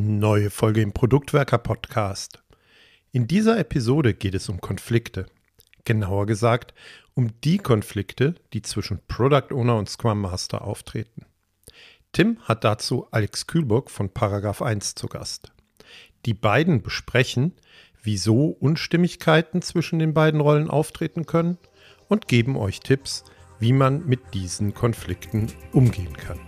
Neue Folge im Produktwerker Podcast. In dieser Episode geht es um Konflikte. Genauer gesagt, um die Konflikte, die zwischen Product Owner und Scrum Master auftreten. Tim hat dazu Alex Kühlburg von Paragraph 1 zu Gast. Die beiden besprechen, wieso Unstimmigkeiten zwischen den beiden Rollen auftreten können und geben euch Tipps, wie man mit diesen Konflikten umgehen kann.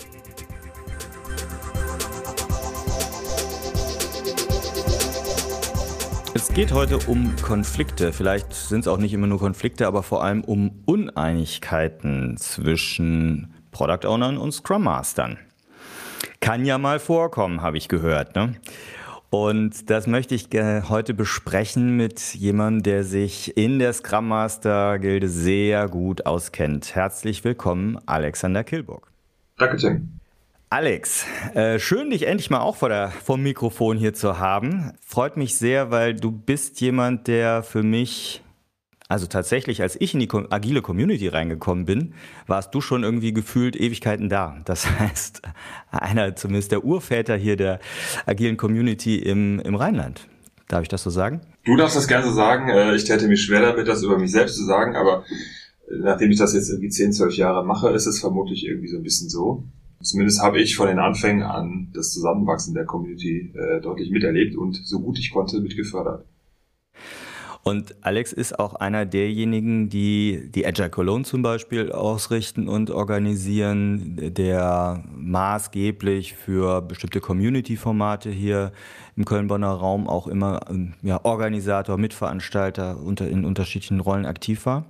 Es geht heute um Konflikte. Vielleicht sind es auch nicht immer nur Konflikte, aber vor allem um Uneinigkeiten zwischen Product Ownern und Scrum Mastern. Kann ja mal vorkommen, habe ich gehört. Ne? Und das möchte ich heute besprechen mit jemandem, der sich in der Scrum Master Gilde sehr gut auskennt. Herzlich willkommen, Alexander Kilburg. Danke, Tim. Alex, äh, schön dich endlich mal auch vor der, vom Mikrofon hier zu haben. Freut mich sehr, weil du bist jemand, der für mich, also tatsächlich, als ich in die agile Community reingekommen bin, warst du schon irgendwie gefühlt Ewigkeiten da. Das heißt, einer zumindest der Urväter hier der agilen Community im, im Rheinland. Darf ich das so sagen? Du darfst das gerne so sagen. Äh, ich täte mich schwer damit, das über mich selbst zu sagen, aber nachdem ich das jetzt irgendwie 10, 12 Jahre mache, ist es vermutlich irgendwie so ein bisschen so. Zumindest habe ich von den Anfängen an das Zusammenwachsen der Community äh, deutlich miterlebt und so gut ich konnte mitgefördert. Und Alex ist auch einer derjenigen, die die Agile Cologne zum Beispiel ausrichten und organisieren, der maßgeblich für bestimmte Community-Formate hier im Köln-Bonner Raum auch immer ähm, ja, Organisator, Mitveranstalter unter, in unterschiedlichen Rollen aktiv war.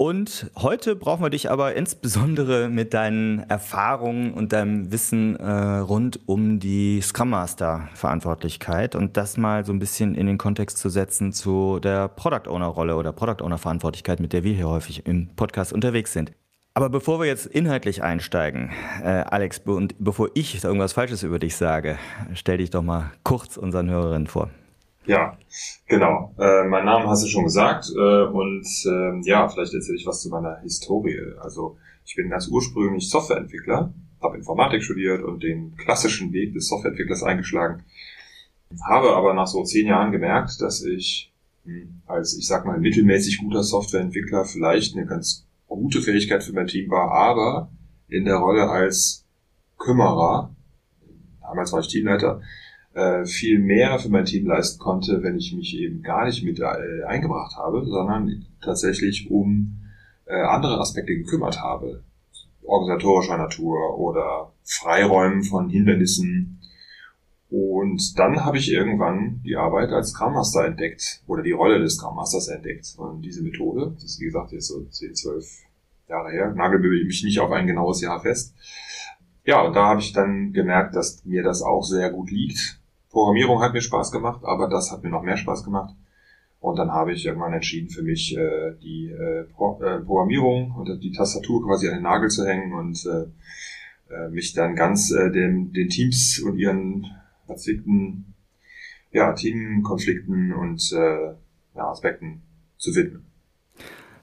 Und heute brauchen wir dich aber insbesondere mit deinen Erfahrungen und deinem Wissen äh, rund um die Scrum Master Verantwortlichkeit und das mal so ein bisschen in den Kontext zu setzen zu der Product Owner Rolle oder Product Owner Verantwortlichkeit, mit der wir hier häufig im Podcast unterwegs sind. Aber bevor wir jetzt inhaltlich einsteigen, äh, Alex, und bevor ich irgendwas Falsches über dich sage, stell dich doch mal kurz unseren Hörerinnen vor. Ja, genau. Äh, mein Name hast du schon gesagt äh, und äh, ja, vielleicht erzähle ich was zu meiner Historie. Also ich bin ganz ursprünglich Softwareentwickler, habe Informatik studiert und den klassischen Weg des Softwareentwicklers eingeschlagen, habe aber nach so zehn Jahren gemerkt, dass ich hm, als, ich sag mal, mittelmäßig guter Softwareentwickler vielleicht eine ganz gute Fähigkeit für mein Team war, aber in der Rolle als Kümmerer, damals war ich Teamleiter, äh, viel mehr für mein Team leisten konnte, wenn ich mich eben gar nicht mit äh, eingebracht habe, sondern tatsächlich um äh, andere Aspekte gekümmert habe. Organisatorischer Natur oder Freiräumen von Hindernissen. Und dann habe ich irgendwann die Arbeit als Scrum Master entdeckt oder die Rolle des Scrum Masters entdeckt. Und diese Methode, das ist wie gesagt jetzt so 10, 12 Jahre her, nagel mich nicht auf ein genaues Jahr fest. Ja, und da habe ich dann gemerkt, dass mir das auch sehr gut liegt, Programmierung hat mir Spaß gemacht, aber das hat mir noch mehr Spaß gemacht. Und dann habe ich irgendwann entschieden, für mich äh, die äh, Pro äh, Programmierung und die Tastatur quasi an den Nagel zu hängen und äh, äh, mich dann ganz äh, den, den Teams und ihren verzwickten ja, Teamkonflikten und äh, ja, Aspekten zu widmen.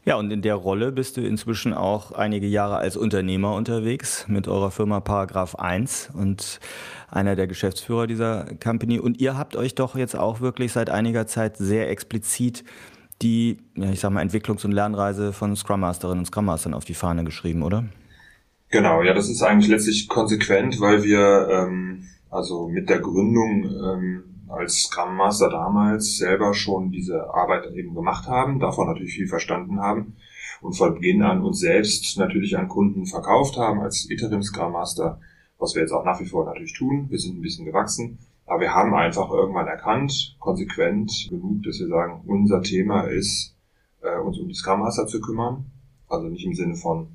Ja, und in der Rolle bist du inzwischen auch einige Jahre als Unternehmer unterwegs mit eurer Firma Paragraph 1 und einer der Geschäftsführer dieser Company. Und ihr habt euch doch jetzt auch wirklich seit einiger Zeit sehr explizit die, ja, ich sag mal, Entwicklungs- und Lernreise von Scrum Masterinnen und Scrum Mastern auf die Fahne geschrieben, oder? Genau, ja, das ist eigentlich letztlich konsequent, weil wir ähm, also mit der Gründung ähm, als Scrum Master damals selber schon diese Arbeit eben gemacht haben, davon natürlich viel verstanden haben und von Beginn an uns selbst natürlich an Kunden verkauft haben als Interim Scrum Master, was wir jetzt auch nach wie vor natürlich tun. Wir sind ein bisschen gewachsen, aber wir haben einfach irgendwann erkannt, konsequent genug, dass wir sagen, unser Thema ist, äh, uns um die Scrum Master zu kümmern. Also nicht im Sinne von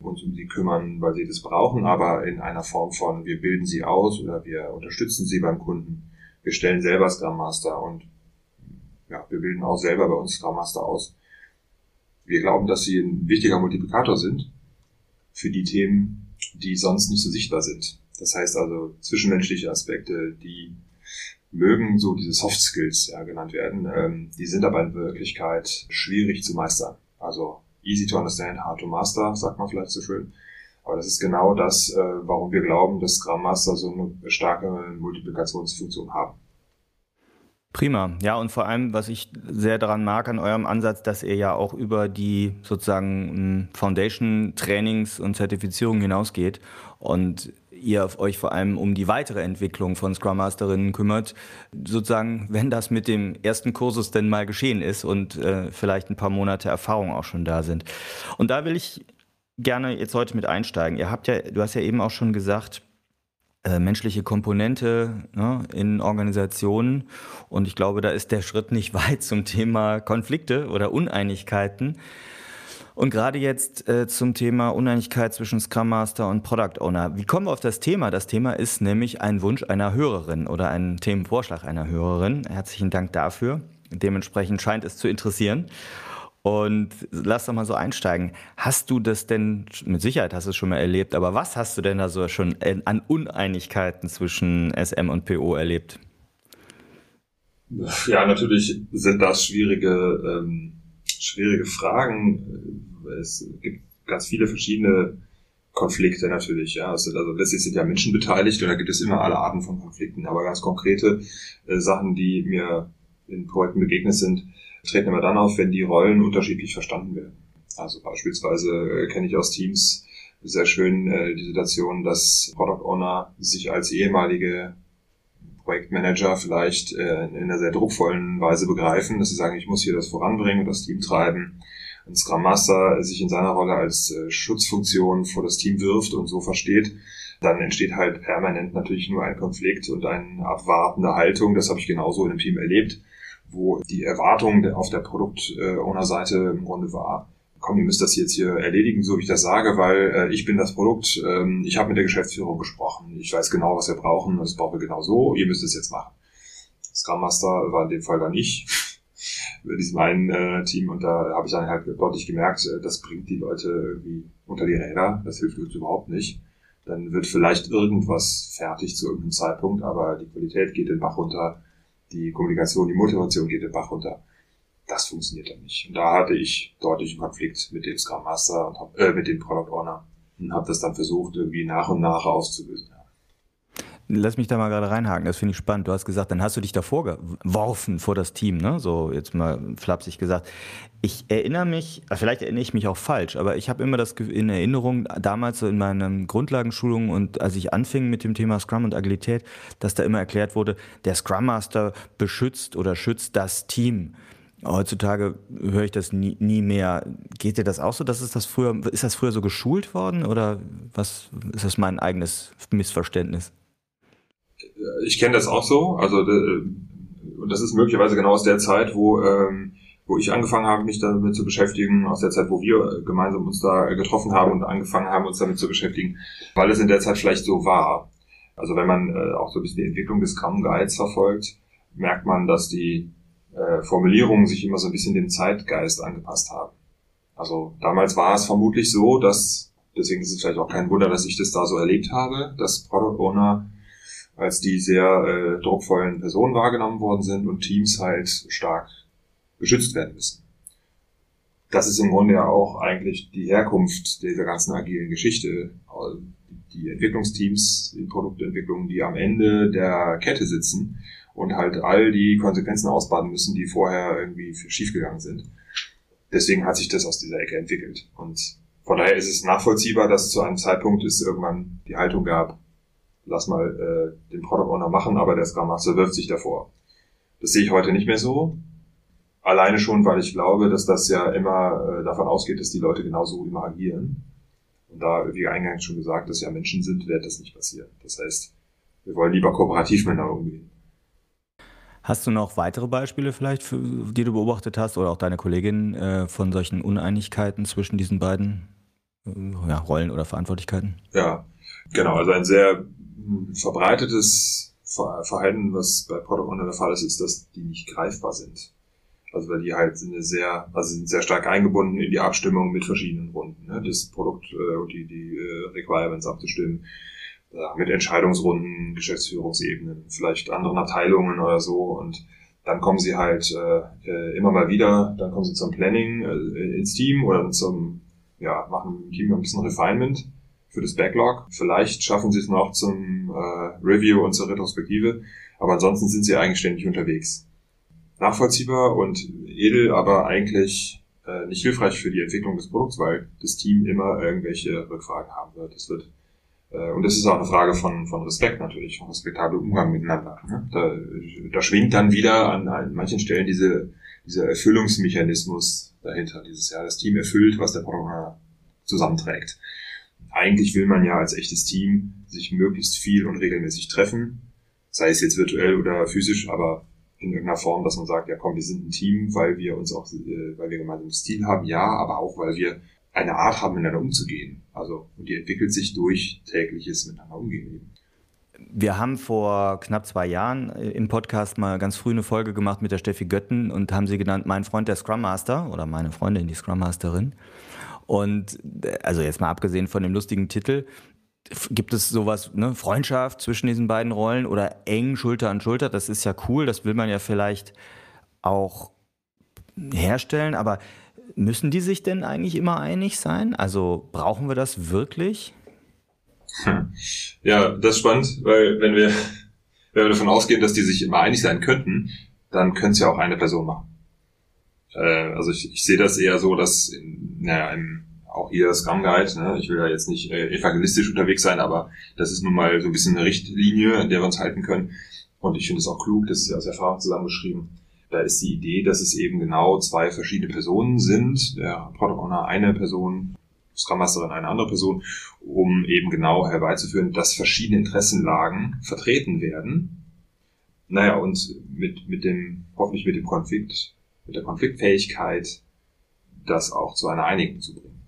uns um sie kümmern, weil sie das brauchen, aber in einer Form von, wir bilden sie aus oder wir unterstützen sie beim Kunden wir stellen selber Scrum Master und ja, wir bilden auch selber bei uns Scrum Master aus. Wir glauben, dass sie ein wichtiger Multiplikator sind für die Themen, die sonst nicht so sichtbar sind. Das heißt also zwischenmenschliche Aspekte, die mögen so diese Soft Skills ja, genannt werden, ähm, die sind aber in Wirklichkeit schwierig zu meistern. Also easy to understand, hard to master, sagt man vielleicht so schön. Aber das ist genau das, äh, warum wir glauben, dass Scrum Master so eine starke Multiplikationsfunktion haben. Prima. Ja, und vor allem, was ich sehr daran mag an eurem Ansatz, dass ihr ja auch über die sozusagen Foundation-Trainings und Zertifizierungen hinausgeht und ihr euch vor allem um die weitere Entwicklung von Scrum Masterinnen kümmert, sozusagen, wenn das mit dem ersten Kursus denn mal geschehen ist und äh, vielleicht ein paar Monate Erfahrung auch schon da sind. Und da will ich gerne jetzt heute mit einsteigen. Ihr habt ja, du hast ja eben auch schon gesagt, äh, menschliche Komponente ne, in Organisationen. Und ich glaube, da ist der Schritt nicht weit zum Thema Konflikte oder Uneinigkeiten. Und gerade jetzt äh, zum Thema Uneinigkeit zwischen Scrum Master und Product Owner. Wie kommen wir auf das Thema? Das Thema ist nämlich ein Wunsch einer Hörerin oder ein Themenvorschlag einer Hörerin. Herzlichen Dank dafür. Dementsprechend scheint es zu interessieren. Und lass doch mal so einsteigen. Hast du das denn, mit Sicherheit hast du es schon mal erlebt, aber was hast du denn da so schon an Uneinigkeiten zwischen SM und PO erlebt? Ja, natürlich sind das schwierige, ähm, schwierige Fragen. Es gibt ganz viele verschiedene Konflikte natürlich. Ja. Also, letztlich sind ja Menschen beteiligt und da gibt es immer alle Arten von Konflikten. Aber ganz konkrete äh, Sachen, die mir in Projekten begegnet sind, treten immer dann auf, wenn die Rollen unterschiedlich verstanden werden. Also beispielsweise äh, kenne ich aus Teams sehr schön äh, die Situation, dass Product Owner sich als ehemalige Projektmanager vielleicht äh, in einer sehr druckvollen Weise begreifen, dass sie sagen, ich muss hier das voranbringen und das Team treiben. Und Scrum Master sich in seiner Rolle als äh, Schutzfunktion vor das Team wirft und so versteht, dann entsteht halt permanent natürlich nur ein Konflikt und eine abwartende Haltung. Das habe ich genauso in einem Team erlebt wo die Erwartung auf der Produkt-Owner-Seite im Grunde war, komm, ihr müsst das jetzt hier erledigen, so wie ich das sage, weil äh, ich bin das Produkt, ähm, ich habe mit der Geschäftsführung gesprochen, ich weiß genau, was wir brauchen, das brauchen wir genau so, ihr müsst es jetzt machen. Scrum Master war in dem Fall dann ich, über diesem einen äh, Team und da habe ich dann halt deutlich gemerkt, äh, das bringt die Leute irgendwie unter die Räder, das hilft uns überhaupt nicht. Dann wird vielleicht irgendwas fertig zu irgendeinem Zeitpunkt, aber die Qualität geht den Bach runter die Kommunikation, die Motivation geht den Bach runter. Das funktioniert dann nicht. Und da hatte ich deutlich einen Konflikt mit dem Scrum Master und hab, äh, mit dem Product Owner und habe das dann versucht, irgendwie nach und nach aufzulösen. Lass mich da mal gerade reinhaken, das finde ich spannend. Du hast gesagt, dann hast du dich davor geworfen vor das Team, ne? So jetzt mal flapsig gesagt. Ich erinnere mich, äh, vielleicht erinnere ich mich auch falsch, aber ich habe immer das in Erinnerung, damals in meinen Grundlagenschulungen und als ich anfing mit dem Thema Scrum und Agilität, dass da immer erklärt wurde, der Scrum Master beschützt oder schützt das Team. Heutzutage höre ich das nie, nie, mehr. Geht dir das auch so? Dass es das früher, ist das früher so geschult worden oder was ist das mein eigenes Missverständnis? Ich kenne das auch so. Also äh, und das ist möglicherweise genau aus der Zeit, wo ähm, wo ich angefangen habe, mich damit zu beschäftigen, aus der Zeit, wo wir gemeinsam uns da getroffen haben und angefangen haben, uns damit zu beschäftigen, weil es in der Zeit vielleicht so war. Also wenn man äh, auch so ein bisschen die Entwicklung des Scrum Guides verfolgt, merkt man, dass die äh, Formulierungen sich immer so ein bisschen dem Zeitgeist angepasst haben. Also damals war es vermutlich so, dass, deswegen ist es vielleicht auch kein Wunder, dass ich das da so erlebt habe, dass Product Owner als die sehr äh, druckvollen Personen wahrgenommen worden sind und Teams halt stark geschützt werden müssen. Das ist im Grunde ja auch eigentlich die Herkunft dieser ganzen agilen Geschichte. Die Entwicklungsteams in Produktentwicklung, die am Ende der Kette sitzen und halt all die Konsequenzen ausbaden müssen, die vorher irgendwie schiefgegangen sind. Deswegen hat sich das aus dieser Ecke entwickelt. Und von daher ist es nachvollziehbar, dass zu einem Zeitpunkt es irgendwann die Haltung gab, lass mal äh, den Product Owner machen, aber der Scrum Master wirft sich davor. Das sehe ich heute nicht mehr so. Alleine schon, weil ich glaube, dass das ja immer äh, davon ausgeht, dass die Leute genauso immer agieren. Und da, wie eingangs schon gesagt, dass ja Menschen sind, wird das nicht passieren. Das heißt, wir wollen lieber kooperativ miteinander umgehen. Hast du noch weitere Beispiele vielleicht, für, die du beobachtet hast oder auch deine Kollegin äh, von solchen Uneinigkeiten zwischen diesen beiden äh, ja, Rollen oder Verantwortlichkeiten? Ja, genau. Also ein sehr verbreitetes Verhalten, was bei Owner der Fall ist, ist, dass die nicht greifbar sind. Also weil die halt sind sehr, also sind sehr stark eingebunden in die Abstimmung mit verschiedenen Runden, ne? das Produkt äh, die, die äh, Requirements abzustimmen, äh, mit Entscheidungsrunden, Geschäftsführungsebenen, vielleicht anderen Abteilungen oder so und dann kommen sie halt äh, äh immer mal wieder, dann kommen sie zum Planning äh, ins Team oder zum, ja, machen im Team ein bisschen Refinement für das Backlog. Vielleicht schaffen sie es noch zum äh, Review und zur Retrospektive, aber ansonsten sind sie eigentlich ständig unterwegs. Nachvollziehbar und edel, aber eigentlich äh, nicht hilfreich für die Entwicklung des Produkts, weil das Team immer irgendwelche Rückfragen haben wird. Das wird äh, und das ist auch eine Frage von, von Respekt natürlich, von respektablem Umgang miteinander. Ne? Da, da schwingt dann wieder an, an manchen Stellen diese, dieser Erfüllungsmechanismus dahinter. Dieses Jahr das Team erfüllt, was der Programmer zusammenträgt. Eigentlich will man ja als echtes Team sich möglichst viel und regelmäßig treffen, sei es jetzt virtuell oder physisch, aber in irgendeiner Form, dass man sagt, ja komm, wir sind ein Team, weil wir uns auch, äh, weil wir gemeinsam Stil haben, ja, aber auch, weil wir eine Art haben, miteinander umzugehen. Also, und die entwickelt sich durch tägliches Miteinander umgehen. Wir haben vor knapp zwei Jahren äh, im Podcast mal ganz früh eine Folge gemacht mit der Steffi Götten und haben sie genannt, mein Freund der Scrum Master oder meine Freundin, die Scrum Masterin. Und äh, also jetzt mal abgesehen von dem lustigen Titel, gibt es sowas, ne, Freundschaft zwischen diesen beiden Rollen oder eng Schulter an Schulter? Das ist ja cool, das will man ja vielleicht auch herstellen, aber müssen die sich denn eigentlich immer einig sein? Also brauchen wir das wirklich? Hm. Ja, das ist spannend, weil wenn wir, wenn wir davon ausgehen, dass die sich immer einig sein könnten, dann könnte es ja auch eine Person machen. Äh, also ich, ich sehe das eher so, dass in, naja, im, auch hier Scrum Guide, ne, ich will ja jetzt nicht äh, evangelistisch unterwegs sein, aber das ist nun mal so ein bisschen eine Richtlinie, an der wir uns halten können. Und ich finde es auch klug, das ist ja aus Erfahrung zusammengeschrieben, da ist die Idee, dass es eben genau zwei verschiedene Personen sind. Der Product Owner eine Person, Scrum Masterin eine andere Person, um eben genau herbeizuführen, dass verschiedene Interessenlagen vertreten werden. Naja, und mit, mit dem, hoffentlich mit dem Konflikt, mit der Konfliktfähigkeit, das auch zu einer Einigung zu bringen.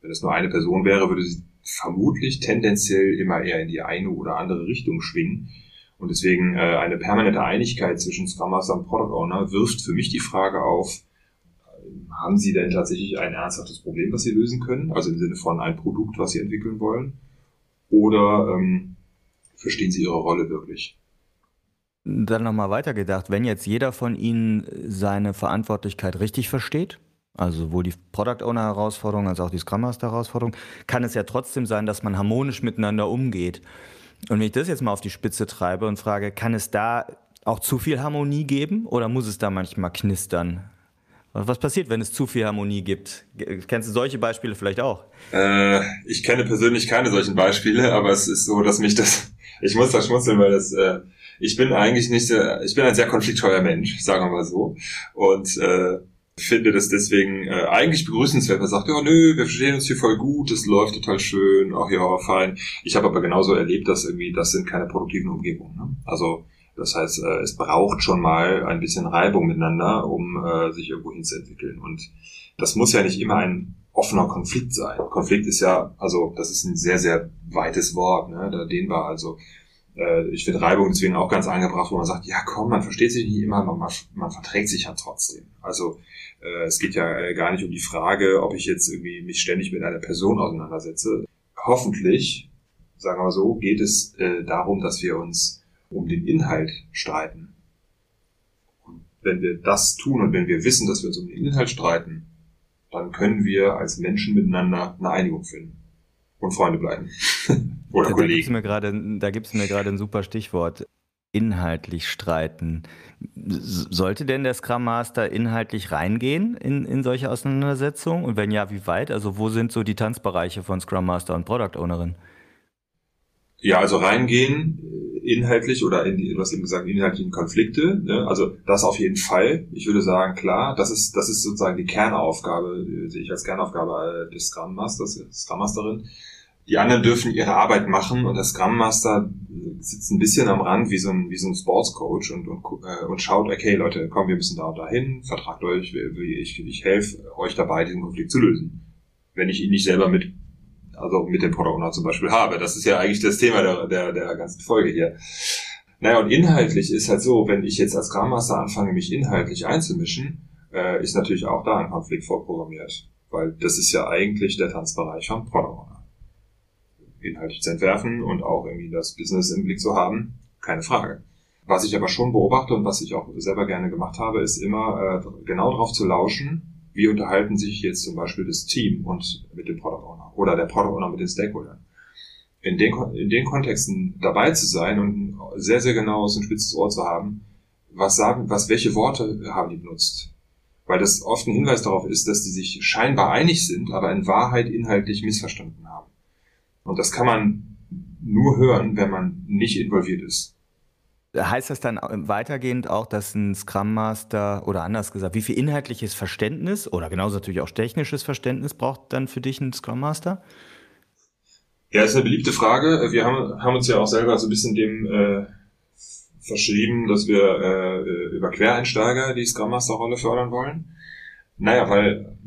Wenn es nur eine Person wäre, würde sie vermutlich tendenziell immer eher in die eine oder andere Richtung schwingen und deswegen äh, eine permanente Einigkeit zwischen Scrum Master und Product Owner wirft für mich die Frage auf, äh, haben Sie denn tatsächlich ein ernsthaftes Problem, was Sie lösen können? Also im Sinne von ein Produkt, was Sie entwickeln wollen? Oder ähm, verstehen Sie Ihre Rolle wirklich? Dann nochmal weitergedacht, wenn jetzt jeder von Ihnen seine Verantwortlichkeit richtig versteht, also sowohl die Product Owner Herausforderung als auch die Scrum Master Herausforderung, kann es ja trotzdem sein, dass man harmonisch miteinander umgeht. Und wenn ich das jetzt mal auf die Spitze treibe und frage, kann es da auch zu viel Harmonie geben oder muss es da manchmal knistern? Was passiert, wenn es zu viel Harmonie gibt? Kennst du solche Beispiele vielleicht auch? Äh, ich kenne persönlich keine solchen Beispiele, aber es ist so, dass mich das, ich muss da schmunzeln, weil das, äh, ich bin eigentlich nicht, ich bin ein sehr konfliktscheuer Mensch, sagen wir mal so. Und äh, finde das deswegen äh, eigentlich begrüßenswert. Man sagt, ja, nö, wir verstehen uns hier voll gut, es läuft total schön, ach ja, fein. Ich habe aber genauso erlebt, dass irgendwie, das sind keine produktiven Umgebungen. Ne? Also das heißt, äh, es braucht schon mal ein bisschen Reibung miteinander, um äh, sich irgendwo hinzuentwickeln. Und das muss ja nicht immer ein offener Konflikt sein. Konflikt ist ja, also das ist ein sehr, sehr weites Wort, ne? da dehnbar. Also äh, ich finde Reibung deswegen auch ganz angebracht, wo man sagt, ja komm, man versteht sich nicht immer, man, man verträgt sich ja trotzdem. Also es geht ja äh, gar nicht um die Frage, ob ich jetzt irgendwie mich ständig mit einer Person auseinandersetze. Hoffentlich, sagen wir so, geht es äh, darum, dass wir uns um den Inhalt streiten. Und wenn wir das tun und wenn wir wissen, dass wir uns um den Inhalt streiten, dann können wir als Menschen miteinander eine Einigung finden und Freunde bleiben. Oder da, Kollegen. Da gibt es mir gerade ein super Stichwort inhaltlich streiten. Sollte denn der Scrum Master inhaltlich reingehen in, in solche Auseinandersetzungen? Und wenn ja, wie weit? Also wo sind so die Tanzbereiche von Scrum Master und Product Ownerin? Ja, also reingehen äh, inhaltlich oder in die, du hast eben gesagt, inhaltlichen Konflikte. Ne? Also das auf jeden Fall. Ich würde sagen, klar, das ist, das ist sozusagen die Kernaufgabe, äh, sehe ich als Kernaufgabe äh, des Scrum Masters, Scrum Masterin die anderen dürfen ihre Arbeit machen und der Scrum Master sitzt ein bisschen am Rand wie so ein, wie so ein Sportscoach und, und, äh, und schaut, okay Leute, komm, wir müssen da und dahin, vertragt euch, ich, ich helfe euch dabei, diesen Konflikt zu lösen. Wenn ich ihn nicht selber mit, also mit dem Product Owner zum Beispiel habe. Das ist ja eigentlich das Thema der, der, der ganzen Folge hier. Naja, und inhaltlich ist halt so, wenn ich jetzt als Scrum Master anfange, mich inhaltlich einzumischen, äh, ist natürlich auch da ein Konflikt vorprogrammiert. Weil das ist ja eigentlich der Tanzbereich vom Product inhaltlich zu entwerfen und auch irgendwie das Business im Blick zu haben, keine Frage. Was ich aber schon beobachte und was ich auch selber gerne gemacht habe, ist immer äh, genau darauf zu lauschen, wie unterhalten sich jetzt zum Beispiel das Team und mit dem Product Owner oder der Product Owner mit den Stakeholdern. In den, in den Kontexten dabei zu sein und sehr, sehr genau aus dem spitzes Ohr zu haben, was sagen, was, welche Worte haben die benutzt? Weil das oft ein Hinweis darauf ist, dass die sich scheinbar einig sind, aber in Wahrheit inhaltlich missverstanden haben. Und das kann man nur hören, wenn man nicht involviert ist. Heißt das dann weitergehend auch, dass ein Scrum Master oder anders gesagt, wie viel inhaltliches Verständnis oder genauso natürlich auch technisches Verständnis braucht dann für dich ein Scrum Master? Ja, ist eine beliebte Frage. Wir haben, haben uns ja auch selber so ein bisschen dem äh, verschrieben, dass wir äh, über Quereinsteiger die Scrum Master Rolle fördern wollen. Naja, weil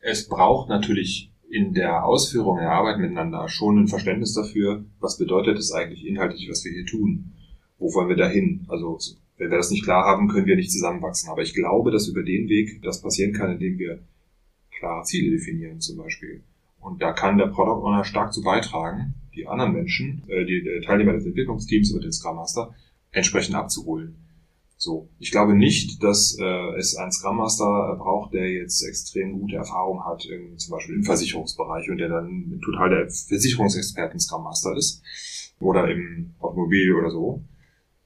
es braucht natürlich in der Ausführung der Arbeit miteinander schon ein Verständnis dafür, was bedeutet es eigentlich inhaltlich, was wir hier tun wo wollen wir dahin? Also wenn wir das nicht klar haben, können wir nicht zusammenwachsen. Aber ich glaube, dass über den Weg das passieren kann, indem wir klare Ziele definieren zum Beispiel. Und da kann der Product Owner stark zu beitragen, die anderen Menschen, äh, die äh, Teilnehmer des Entwicklungsteams oder den Scrum Master entsprechend abzuholen. So, ich glaube nicht, dass äh, es einen Scrum Master braucht, der jetzt extrem gute Erfahrung hat, in, zum Beispiel im Versicherungsbereich und der dann total der Versicherungsexperten Scrum Master ist oder im Automobil oder so,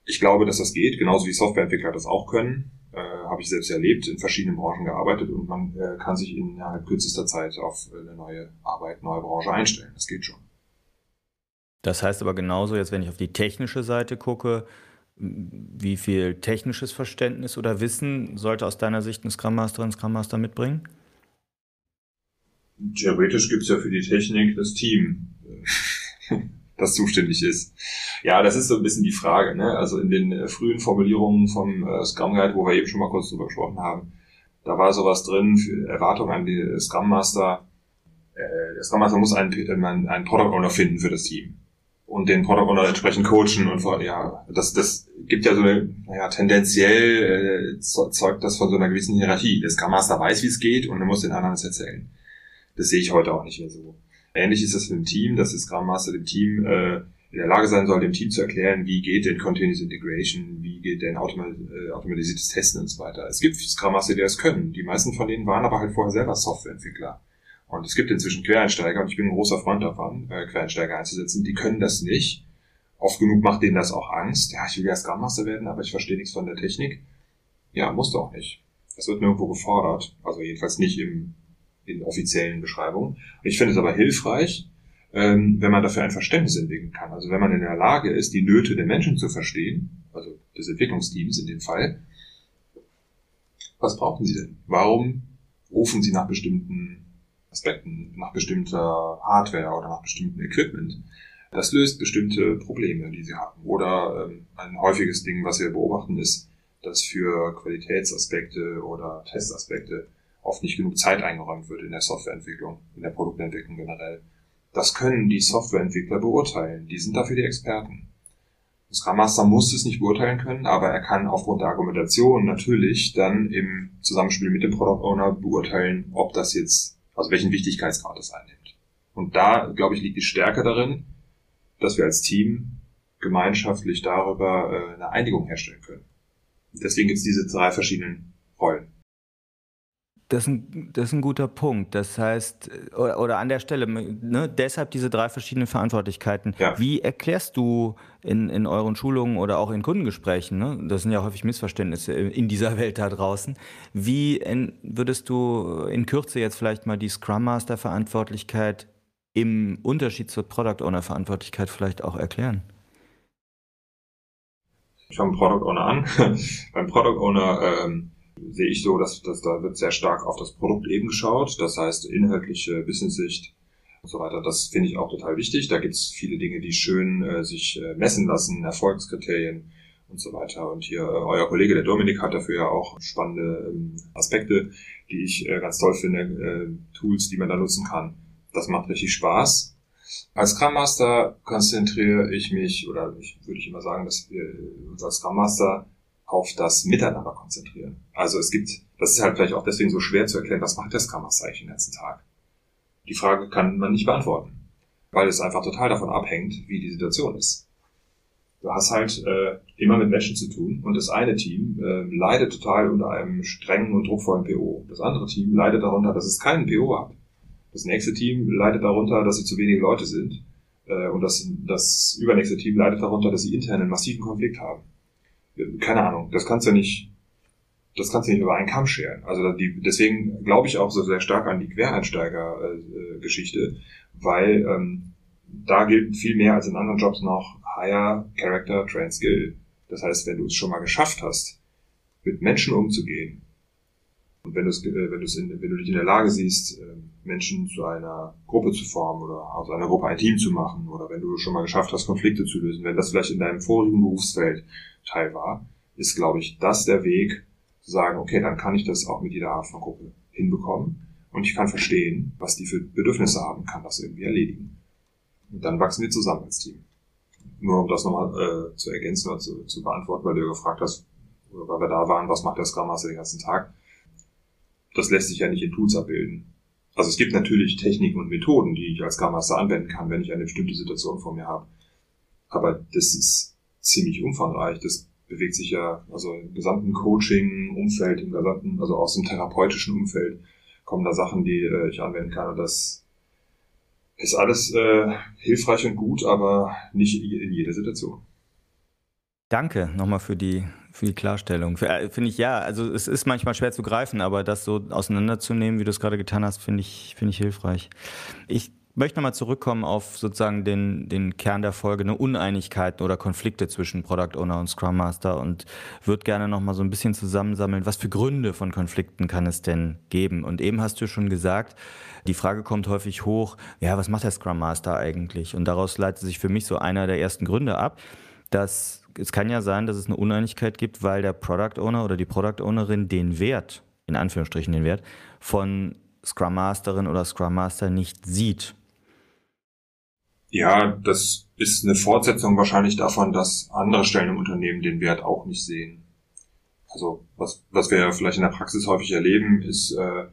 ich glaube, dass das geht, genauso wie Softwareentwickler das auch können. Äh, Habe ich selbst erlebt, in verschiedenen Branchen gearbeitet und man äh, kann sich innerhalb kürzester Zeit auf eine neue Arbeit, neue Branche einstellen. Das geht schon. Das heißt aber genauso, jetzt wenn ich auf die technische Seite gucke, wie viel technisches Verständnis oder Wissen sollte aus deiner Sicht ein Scrum Master, ein Scrum Master mitbringen? Theoretisch gibt es ja für die Technik das Team. das zuständig ist. Ja, das ist so ein bisschen die Frage. Ne? Also in den äh, frühen Formulierungen vom äh, Scrum Guide, wo wir eben schon mal kurz drüber gesprochen haben, da war sowas drin Erwartungen an die Scrum Master. Äh, der Scrum Master muss einen, einen Product Owner finden für das Team und den Owner entsprechend coachen und ja, das, das gibt ja so eine, naja, tendenziell äh, zeugt das von so einer gewissen Hierarchie. Der Scrum Master weiß, wie es geht und er muss den anderen es erzählen. Das sehe ich heute auch nicht mehr so. Ähnlich ist das mit dem Team, dass das Scrum Master dem Team äh, in der Lage sein soll, dem Team zu erklären, wie geht denn Continuous Integration, wie geht denn automat äh, automatisiertes Testen und so weiter. Es gibt Scrum Master, die das können. Die meisten von denen waren aber halt vorher selber Softwareentwickler. Und es gibt inzwischen Quereinsteiger, und ich bin ein großer Freund davon, äh, Quereinsteiger einzusetzen, die können das nicht. Oft genug macht denen das auch Angst. Ja, ich will ja Scrum Master werden, aber ich verstehe nichts von der Technik. Ja, musst du auch nicht. Das wird nirgendwo gefordert. Also jedenfalls nicht im in offiziellen Beschreibungen. Ich finde es aber hilfreich, ähm, wenn man dafür ein Verständnis entwickeln kann. Also wenn man in der Lage ist, die Nöte der Menschen zu verstehen, also des Entwicklungsteams in dem Fall, was brauchen sie denn? Warum rufen sie nach bestimmten Aspekten, nach bestimmter Hardware oder nach bestimmten Equipment? Das löst bestimmte Probleme, die sie haben. Oder ähm, ein häufiges Ding, was wir beobachten, ist, dass für Qualitätsaspekte oder Testaspekte oft nicht genug Zeit eingeräumt wird in der Softwareentwicklung, in der Produktentwicklung generell. Das können die Softwareentwickler beurteilen. Die sind dafür die Experten. Der Scrum Master muss es nicht beurteilen können, aber er kann aufgrund der Argumentation natürlich dann im Zusammenspiel mit dem Product Owner beurteilen, ob das jetzt, also welchen Wichtigkeitsgrad es einnimmt. Und da, glaube ich, liegt die Stärke darin, dass wir als Team gemeinschaftlich darüber äh, eine Einigung herstellen können. Deswegen gibt es diese drei verschiedenen Rollen. Das ist, ein, das ist ein guter Punkt. Das heißt, oder, oder an der Stelle, ne, deshalb diese drei verschiedenen Verantwortlichkeiten. Ja. Wie erklärst du in, in euren Schulungen oder auch in Kundengesprächen, ne, das sind ja häufig Missverständnisse in dieser Welt da draußen, wie in, würdest du in Kürze jetzt vielleicht mal die Scrum Master Verantwortlichkeit im Unterschied zur Product Owner Verantwortlichkeit vielleicht auch erklären? Ich fange Product Owner an. Beim Product Owner ähm, sehe ich so, dass, dass da wird sehr stark auf das Produkt eben geschaut. Das heißt, inhaltliche Business-Sicht und so weiter. Das finde ich auch total wichtig. Da gibt es viele Dinge, die schön äh, sich äh, messen lassen, Erfolgskriterien und so weiter. Und hier äh, euer Kollege, der Dominik, hat dafür ja auch spannende ähm, Aspekte, die ich äh, ganz toll finde, äh, Tools, die man da nutzen kann. Das macht richtig Spaß. Als Scrum Master konzentriere ich mich, oder ich würde ich immer sagen, dass wir uns als Scrum Master auf das Miteinander konzentrieren. Also es gibt, das ist halt vielleicht auch deswegen so schwer zu erklären, was macht Master eigentlich den ganzen Tag? Die Frage kann man nicht beantworten, weil es einfach total davon abhängt, wie die Situation ist. Du hast halt äh, immer mit Menschen zu tun und das eine Team äh, leidet total unter einem strengen und druckvollen PO. Das andere Team leidet darunter, dass es keinen PO hat. Das nächste Team leidet darunter, dass sie zu wenige Leute sind. Äh, und das, das übernächste Team leidet darunter, dass sie intern einen massiven Konflikt haben. Keine Ahnung, das kannst du nicht, das kannst du nicht über einen Kamm scheren. Also die, deswegen glaube ich auch so sehr stark an die Quereinsteiger-Geschichte, äh, weil ähm, da gilt viel mehr als in anderen Jobs noch Higher Character Train Skill. Das heißt, wenn du es schon mal geschafft hast, mit Menschen umzugehen, und wenn, du's, äh, wenn, du's in, wenn du dich in der Lage siehst, ähm, Menschen zu einer Gruppe zu formen oder aus einer Gruppe ein Team zu machen, oder wenn du schon mal geschafft hast, Konflikte zu lösen, wenn das vielleicht in deinem vorigen Berufsfeld Teil war, ist, glaube ich, das der Weg, zu sagen, okay, dann kann ich das auch mit jeder Art von Gruppe hinbekommen und ich kann verstehen, was die für Bedürfnisse haben, kann das irgendwie erledigen. Und dann wachsen wir zusammen als Team. Nur um das nochmal äh, zu ergänzen oder zu, zu beantworten, weil du gefragt hast, weil wir da waren, was macht der Scrum Master den ganzen Tag? Das lässt sich ja nicht in Tools abbilden. Also es gibt natürlich Techniken und Methoden, die ich als Scrum Master anwenden kann, wenn ich eine bestimmte Situation vor mir habe. Aber das ist ziemlich umfangreich. Das bewegt sich ja, also im gesamten Coaching-Umfeld, im gesamten, also aus dem therapeutischen Umfeld kommen da Sachen, die äh, ich anwenden kann. Und das ist alles äh, hilfreich und gut, aber nicht in jeder Situation. Danke nochmal für die, für die Klarstellung. Äh, finde ich ja, also es ist manchmal schwer zu greifen, aber das so auseinanderzunehmen, wie du es gerade getan hast, finde ich, finde ich hilfreich. Ich möchte nochmal zurückkommen auf sozusagen den, den Kern der Folge, eine Uneinigkeiten oder Konflikte zwischen Product Owner und Scrum Master und würde gerne nochmal so ein bisschen zusammensammeln, was für Gründe von Konflikten kann es denn geben? Und eben hast du schon gesagt, die Frage kommt häufig hoch, ja, was macht der Scrum Master eigentlich? Und daraus leitet sich für mich so einer der ersten Gründe ab, dass es kann ja sein, dass es eine Uneinigkeit gibt, weil der Product Owner oder die Product Ownerin den Wert, in Anführungsstrichen den Wert, von Scrum Masterin oder Scrum Master nicht sieht. Ja, das ist eine Fortsetzung wahrscheinlich davon, dass andere Stellen im Unternehmen den Wert auch nicht sehen. Also was, was wir vielleicht in der Praxis häufig erleben, ist äh,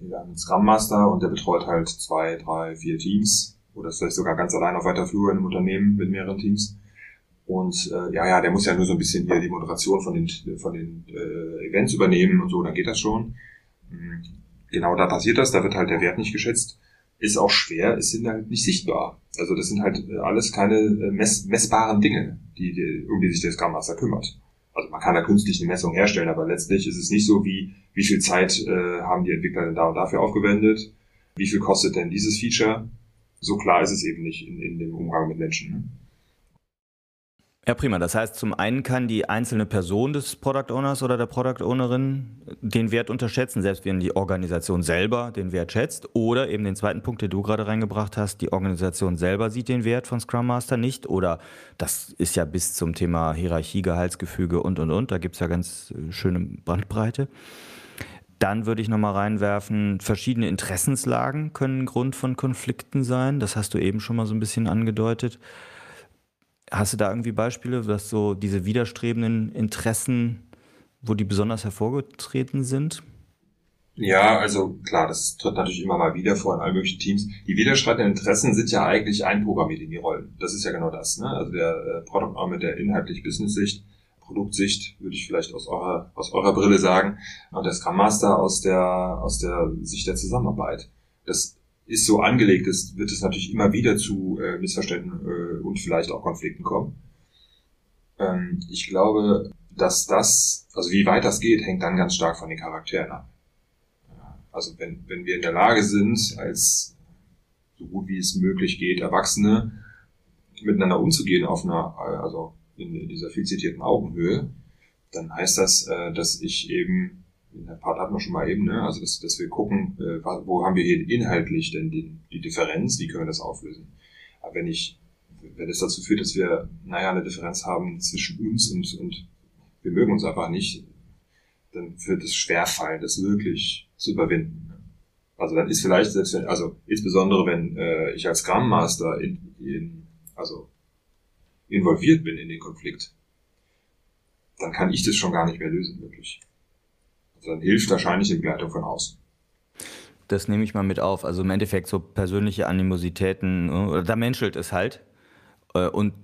einen Scrum Master und der betreut halt zwei, drei, vier Teams oder vielleicht sogar ganz allein auf weiter Flur in einem Unternehmen mit mehreren Teams. Und äh, ja, ja, der muss ja nur so ein bisschen hier die Moderation von den, von den äh, Events übernehmen und so, dann geht das schon. Mhm. Genau da passiert das, da wird halt der Wert nicht geschätzt. Ist auch schwer, es sind halt nicht sichtbar. Also das sind halt äh, alles keine äh, mess messbaren Dinge, die, die, um die sich der Scrum Master kümmert. Also man kann da künstlich eine Messung herstellen, aber letztlich ist es nicht so wie, wie viel Zeit äh, haben die Entwickler denn da und dafür aufgewendet, wie viel kostet denn dieses Feature. So klar ist es eben nicht in, in dem Umgang mit Menschen. Ne? Ja, prima. Das heißt, zum einen kann die einzelne Person des Product Owners oder der Product Ownerin den Wert unterschätzen, selbst wenn die Organisation selber den Wert schätzt. Oder eben den zweiten Punkt, den du gerade reingebracht hast, die Organisation selber sieht den Wert von Scrum Master nicht. Oder das ist ja bis zum Thema Hierarchie, Gehaltsgefüge und, und, und. Da gibt es ja ganz äh, schöne Bandbreite. Dann würde ich nochmal reinwerfen, verschiedene Interessenslagen können Grund von Konflikten sein. Das hast du eben schon mal so ein bisschen angedeutet. Hast du da irgendwie Beispiele, dass so diese widerstrebenden Interessen, wo die besonders hervorgetreten sind? Ja, also klar, das tritt natürlich immer mal wieder vor in allen möglichen Teams. Die widerstreitenden Interessen sind ja eigentlich einprogrammiert in die Rollen. Das ist ja genau das. Ne? Also der äh, Product Owner mit der inhaltlich Business-Sicht, Produktsicht, würde ich vielleicht aus eurer, aus eurer Brille sagen, und der Scrum Master aus der, aus der Sicht der Zusammenarbeit. Das ist so angelegt ist, wird es natürlich immer wieder zu äh, Missverständnissen äh, und vielleicht auch Konflikten kommen. Ähm, ich glaube, dass das, also wie weit das geht, hängt dann ganz stark von den Charakteren ab. Also wenn, wenn wir in der Lage sind, als so gut wie es möglich geht, Erwachsene miteinander umzugehen auf einer, also in dieser viel zitierten Augenhöhe, dann heißt das, äh, dass ich eben in der Part hatten wir schon mal eben, ne? also dass, dass wir gucken, äh, wo haben wir hier inhaltlich denn die, die Differenz, wie können wir das auflösen. Aber wenn ich, wenn es dazu führt, dass wir, naja, eine Differenz haben zwischen uns und, und wir mögen uns einfach nicht, dann wird es schwerfallen, das wirklich zu überwinden. Ne? Also dann ist vielleicht, selbst wenn, also insbesondere wenn äh, ich als Scrum Master in, in, also involviert bin in den Konflikt, dann kann ich das schon gar nicht mehr lösen, wirklich dann hilft wahrscheinlich die Begleitung von außen. Das nehme ich mal mit auf. Also im Endeffekt so persönliche Animositäten, äh, da menschelt es halt. Äh, und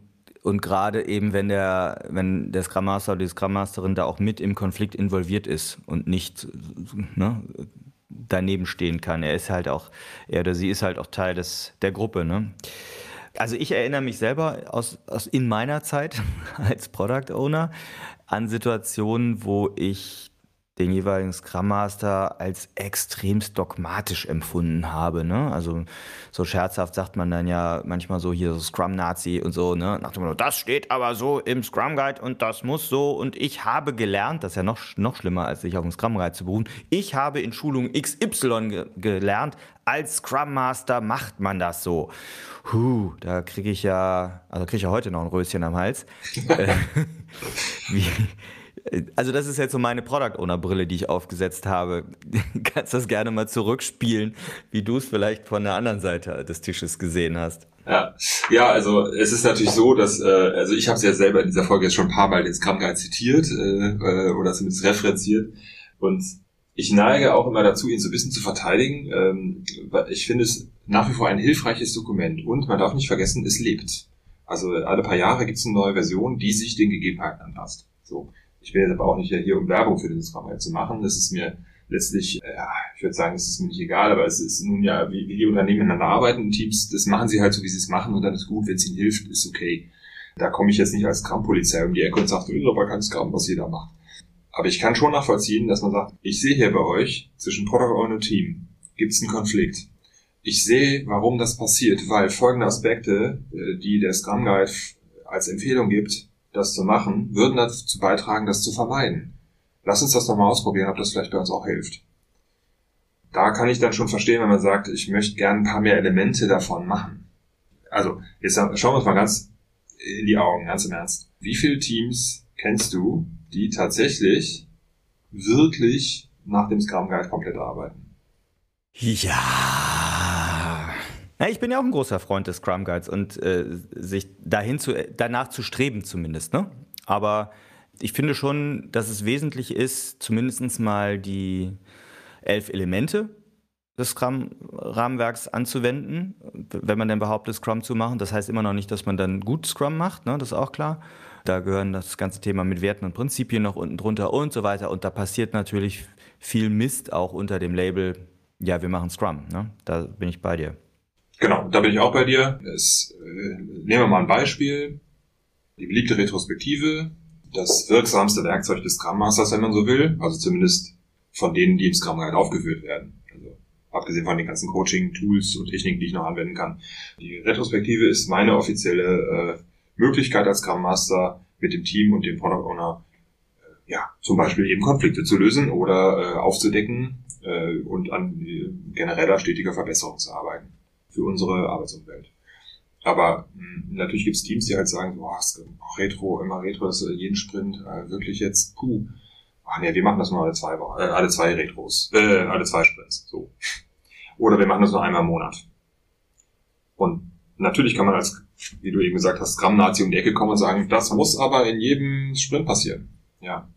und gerade eben, wenn der, wenn der Scrum Master oder die Scrum Masterin da auch mit im Konflikt involviert ist und nicht ne, daneben stehen kann. Er ist halt auch, er oder sie ist halt auch Teil des, der Gruppe. Ne? Also ich erinnere mich selber aus, aus in meiner Zeit als Product Owner an Situationen, wo ich den jeweiligen Scrum Master als extremst dogmatisch empfunden habe. Ne? Also so scherzhaft sagt man dann ja manchmal so hier so Scrum-Nazi und so, ne? Nach dem Motto, das steht aber so im Scrum Guide und das muss so und ich habe gelernt, das ist ja noch, noch schlimmer, als sich auf dem Scrum Guide zu beruhen, ich habe in Schulung XY ge gelernt, als Scrum Master macht man das so. Huh, da kriege ich ja, also kriege ich ja heute noch ein Röschen am Hals. Äh, wie, also das ist jetzt so meine Product Owner Brille, die ich aufgesetzt habe. Kannst das gerne mal zurückspielen, wie du es vielleicht von der anderen Seite des Tisches gesehen hast. Ja, ja, also es ist natürlich so, dass, äh, also ich habe es ja selber in dieser Folge jetzt schon ein paar Mal den Scrum Guide zitiert äh, äh, oder zumindest referenziert und ich neige auch immer dazu, ihn so ein bisschen zu verteidigen. Ähm, ich finde es nach wie vor ein hilfreiches Dokument und man darf nicht vergessen, es lebt. Also alle paar Jahre gibt es eine neue Version, die sich den Gegebenheiten anpasst. So. Ich bin jetzt aber auch nicht hier, um Werbung für den Scrum zu machen. Das ist mir letztlich, äh, ja, ich würde sagen, es ist mir nicht egal, aber es ist nun ja, wie, wie die Unternehmen miteinander arbeiten in Teams, das machen sie halt so, wie sie es machen und dann ist gut, wenn es ihnen hilft, ist okay. Da komme ich jetzt nicht als Scrum-Polizei um die Ecke und sage, aber kein Scrum, was jeder macht. Aber ich kann schon nachvollziehen, dass man sagt, ich sehe hier bei euch zwischen Product Owner und Team gibt es einen Konflikt. Ich sehe, warum das passiert, weil folgende Aspekte, äh, die der Scrum Guide als Empfehlung gibt, das zu machen, würden dazu beitragen, das zu vermeiden. Lass uns das doch mal ausprobieren, ob das vielleicht bei uns auch hilft. Da kann ich dann schon verstehen, wenn man sagt, ich möchte gern ein paar mehr Elemente davon machen. Also, jetzt schauen wir uns mal ganz in die Augen, ganz im Ernst. Wie viele Teams kennst du, die tatsächlich wirklich nach dem Scrum Guide komplett arbeiten? Ja, ja, ich bin ja auch ein großer Freund des Scrum Guides und äh, sich dahin zu, danach zu streben zumindest. Ne? Aber ich finde schon, dass es wesentlich ist, zumindest mal die elf Elemente des Scrum-Rahmenwerks anzuwenden, wenn man denn behauptet, Scrum zu machen. Das heißt immer noch nicht, dass man dann gut Scrum macht, ne? das ist auch klar. Da gehören das ganze Thema mit Werten und Prinzipien noch unten drunter und so weiter. Und da passiert natürlich viel Mist auch unter dem Label, ja, wir machen Scrum. Ne? Da bin ich bei dir. Genau, da bin ich auch bei dir. Es, äh, nehmen wir mal ein Beispiel. Die beliebte Retrospektive, das wirksamste Werkzeug des Scrum Masters, wenn man so will, also zumindest von denen, die im Scrum Guide aufgeführt werden. Also abgesehen von den ganzen Coaching-Tools und Techniken, die ich noch anwenden kann. Die Retrospektive ist meine offizielle äh, Möglichkeit als Scrum Master mit dem Team und dem Product Owner äh, ja, zum Beispiel eben Konflikte zu lösen oder äh, aufzudecken äh, und an äh, genereller stetiger Verbesserung zu arbeiten für unsere Arbeitsumwelt. Aber mh, hm, natürlich gibt es Teams, die halt sagen, boah, Retro, immer Retro ist äh, jeden Sprint äh, wirklich jetzt, puh. Ach nee, wir machen das nur alle zwei äh, alle zwei Retros, äh, alle zwei Sprints, so. Oder wir machen das nur einmal im Monat. Und natürlich kann man als, wie du eben gesagt hast, Scrum-Nazi um die Ecke kommen und sagen, das muss aber in jedem Sprint passieren. Ja.